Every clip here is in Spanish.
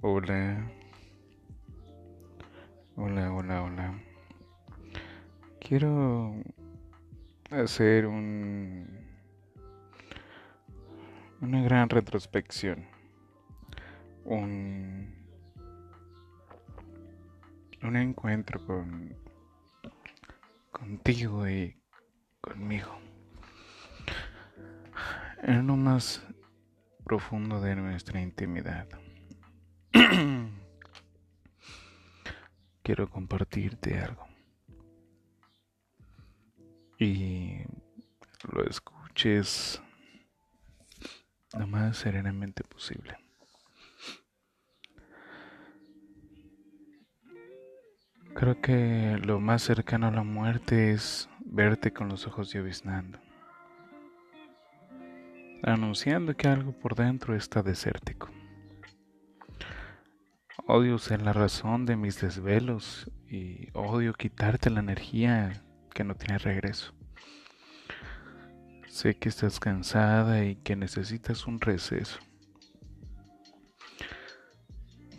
Hola. Hola, hola, hola. Quiero hacer un una gran retrospección. Un un encuentro con contigo y conmigo. En lo más profundo de nuestra intimidad. Quiero compartirte algo. Y lo escuches lo más serenamente posible. Creo que lo más cercano a la muerte es verte con los ojos lloviznando, anunciando que algo por dentro está desértico. Odio ser la razón de mis desvelos y odio quitarte la energía que no tiene regreso. Sé que estás cansada y que necesitas un receso.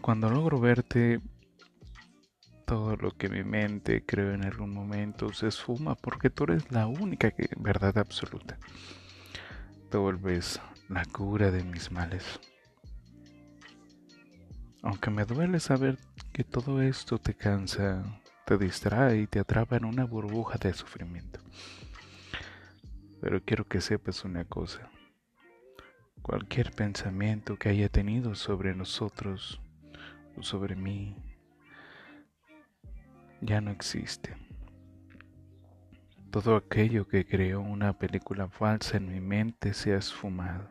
Cuando logro verte, todo lo que mi mente creó en algún momento se esfuma porque tú eres la única que, verdad absoluta. Te vuelves la cura de mis males. Aunque me duele saber que todo esto te cansa, te distrae y te atrapa en una burbuja de sufrimiento. Pero quiero que sepas una cosa. Cualquier pensamiento que haya tenido sobre nosotros o sobre mí ya no existe. Todo aquello que creó una película falsa en mi mente se ha esfumado.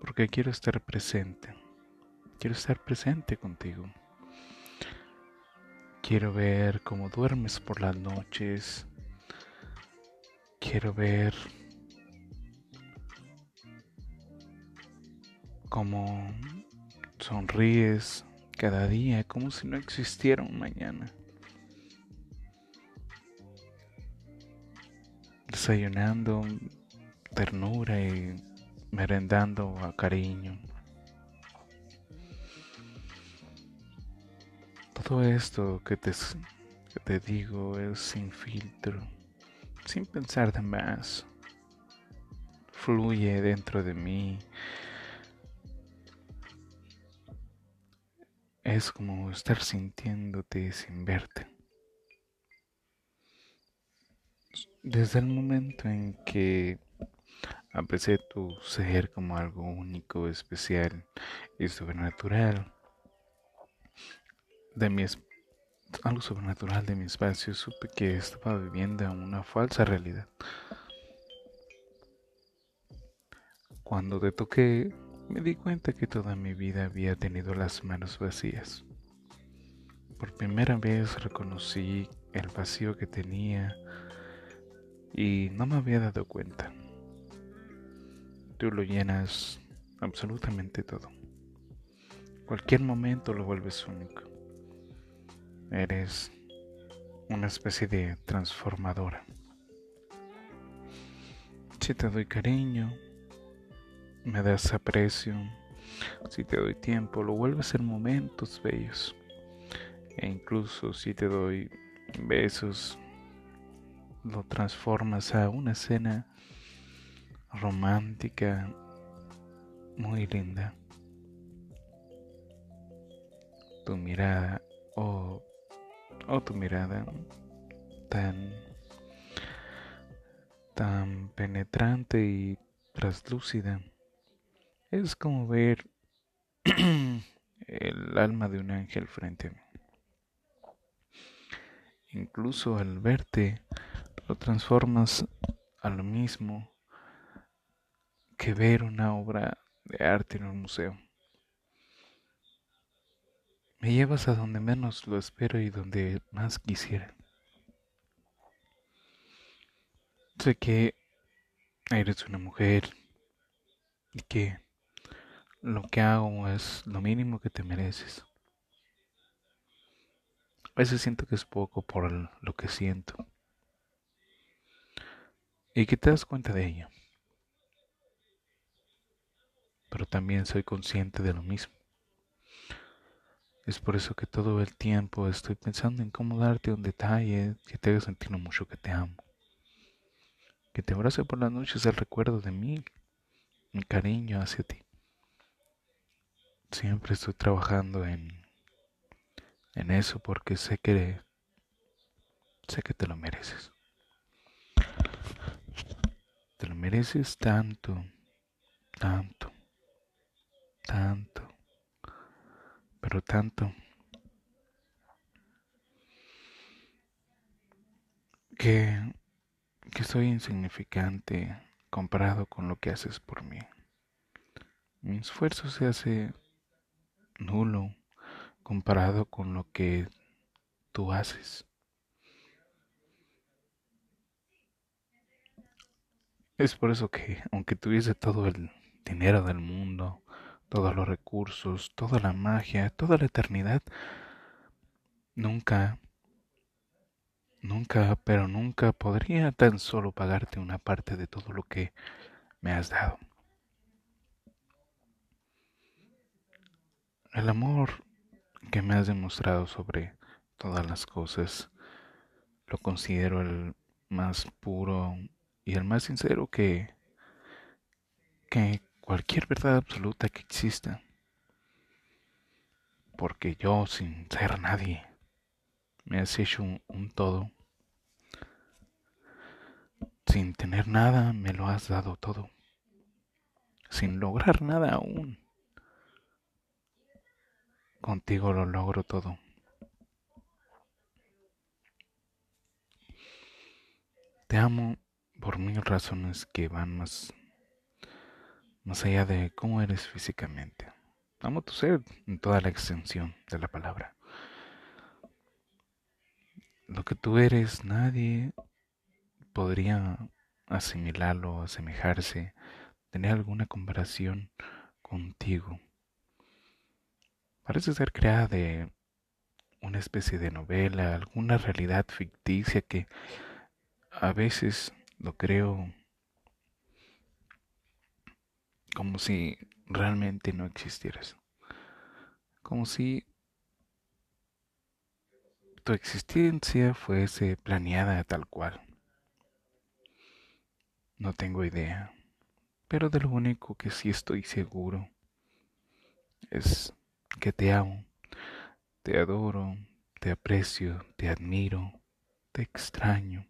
Porque quiero estar presente Quiero estar presente contigo. Quiero ver cómo duermes por las noches. Quiero ver cómo sonríes cada día como si no existiera un mañana. Desayunando ternura y merendando a cariño. Todo esto que te, digo es sin filtro, sin pensar de más. Fluye dentro de mí. Es como estar sintiéndote sin verte. Desde el momento en que aprecié tu ser como algo único, especial y sobrenatural, de mi algo sobrenatural de mi espacio, supe que estaba viviendo una falsa realidad. Cuando te toqué, me di cuenta que toda mi vida había tenido las manos vacías. Por primera vez reconocí el vacío que tenía y no me había dado cuenta. Tú lo llenas absolutamente todo. Cualquier momento lo vuelves único. Eres una especie de transformadora. Si te doy cariño, me das aprecio, si te doy tiempo, lo vuelves en momentos bellos. E incluso si te doy besos, lo transformas a una escena romántica muy linda. Tu mirada o oh, tu mirada tan tan penetrante y traslúcida es como ver el alma de un ángel frente a mí. Incluso al verte lo transformas a lo mismo que ver una obra de arte en un museo. Me llevas a donde menos lo espero y donde más quisiera. Sé que eres una mujer y que lo que hago es lo mínimo que te mereces. A veces siento que es poco por lo que siento. Y que te das cuenta de ello. Pero también soy consciente de lo mismo Es por eso que todo el tiempo estoy pensando en cómo darte un detalle que te haga sentir mucho que te amo. Que te abrace por las noches el recuerdo de mí, mi cariño hacia ti. Siempre estoy trabajando en, en eso porque sé que sé que te lo mereces. Te lo mereces tanto, tanto, tanto, tanto que, que soy insignificante comparado con lo que haces por mí. Mi esfuerzo se hace nulo comparado con lo que tú haces. Es por eso que, aunque tuviese todo el dinero del mundo, todos los recursos, toda la magia, toda la eternidad, nunca, nunca, pero nunca podría tan solo pagarte una parte de todo lo que me has dado. El amor que me has demostrado sobre todas las cosas lo considero el más puro y el más sincero que, que cualquier verdad absoluta que exista. Porque yo, sin ser nadie, me has hecho un, todo. Sin tener nada, me lo has dado todo. Sin lograr nada aún. Contigo lo logro todo. Te amo por mil razones que van más, más allá de cómo eres físicamente. Amo tu ser en toda la extensión de la palabra. Lo que tú eres, nadie podría asimilarlo, asemejarse, tener alguna comparación contigo. Parece ser creada de una especie de novela, alguna realidad ficticia que a veces lo creo como si realmente no existieras. Como si tu existencia fuese planeada tal cual. No tengo idea, pero de lo único que sí estoy seguro es que te amo, te adoro, te aprecio, te admiro, te extraño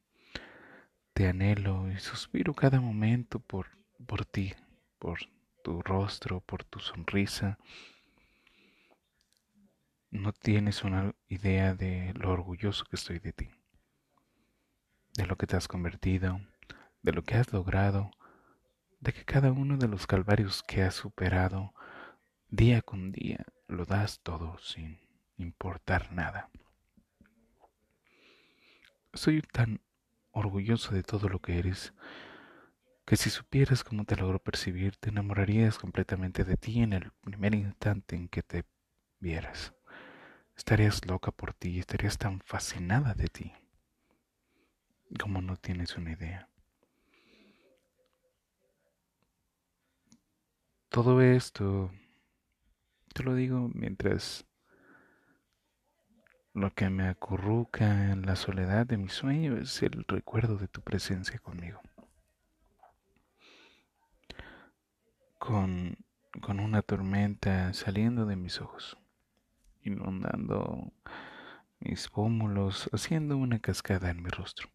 te anhelo y suspiro cada momento por, por ti, por tu rostro, por tu sonrisa. No tienes una idea de lo orgulloso que estoy de ti, de lo que te has convertido, de lo que has logrado, de que cada uno de los calvarios que has superado, día con día, lo das todo sin importar nada. Soy tan orgulloso de todo lo que eres, que si supieras cómo te logro percibir, te enamorarías completamente de ti en el primer instante en que te vieras. Estarías loca por ti, estarías tan fascinada de ti, como no tienes una idea. Todo esto te lo digo mientras lo que me acurruca en la soledad de mi sueño es el recuerdo de tu presencia conmigo. Con, con una tormenta saliendo de mis ojos, inundando mis pómulos, haciendo una cascada en mi rostro.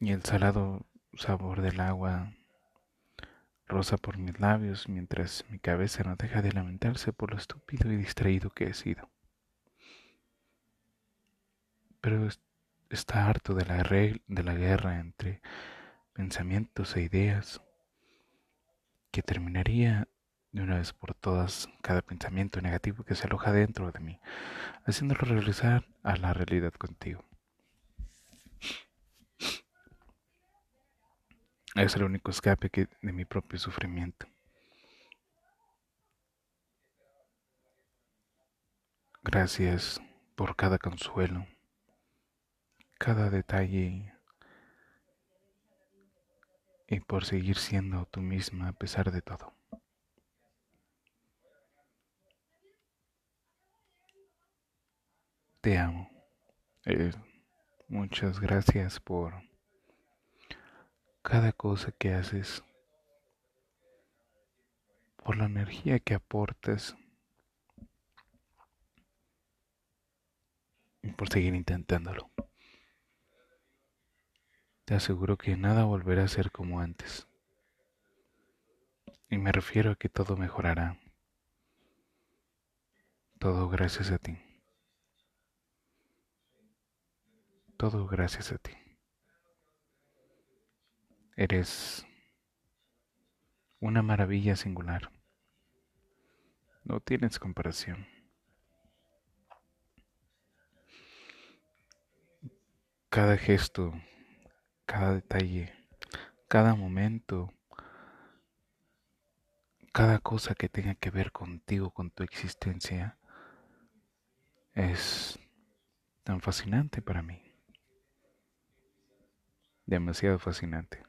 Y el salado sabor del agua rosa por mis labios mientras mi cabeza no deja de lamentarse por lo estúpido y distraído que he sido. Pero está harto de la, de la guerra entre pensamientos e ideas que terminaría de una vez por todas cada pensamiento negativo que se aloja dentro de mí, haciéndolo regresar a la realidad contigo. Es el único escape de mi propio sufrimiento. Gracias por cada consuelo, cada detalle y por seguir siendo tú misma a pesar de todo. Te amo. Eh, muchas gracias por cada cosa que haces, por la energía que aportas y por seguir intentándolo. Te aseguro que nada volverá a ser como antes. Y me refiero a que todo mejorará. Todo gracias a ti. Todo gracias a ti. Eres una maravilla singular. No tienes comparación. Cada gesto, cada detalle, cada momento, cada cosa que tenga que ver contigo, con tu existencia, es tan fascinante para mí. Demasiado fascinante.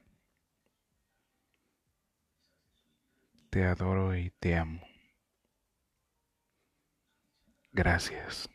Te adoro y te amo. Gracias.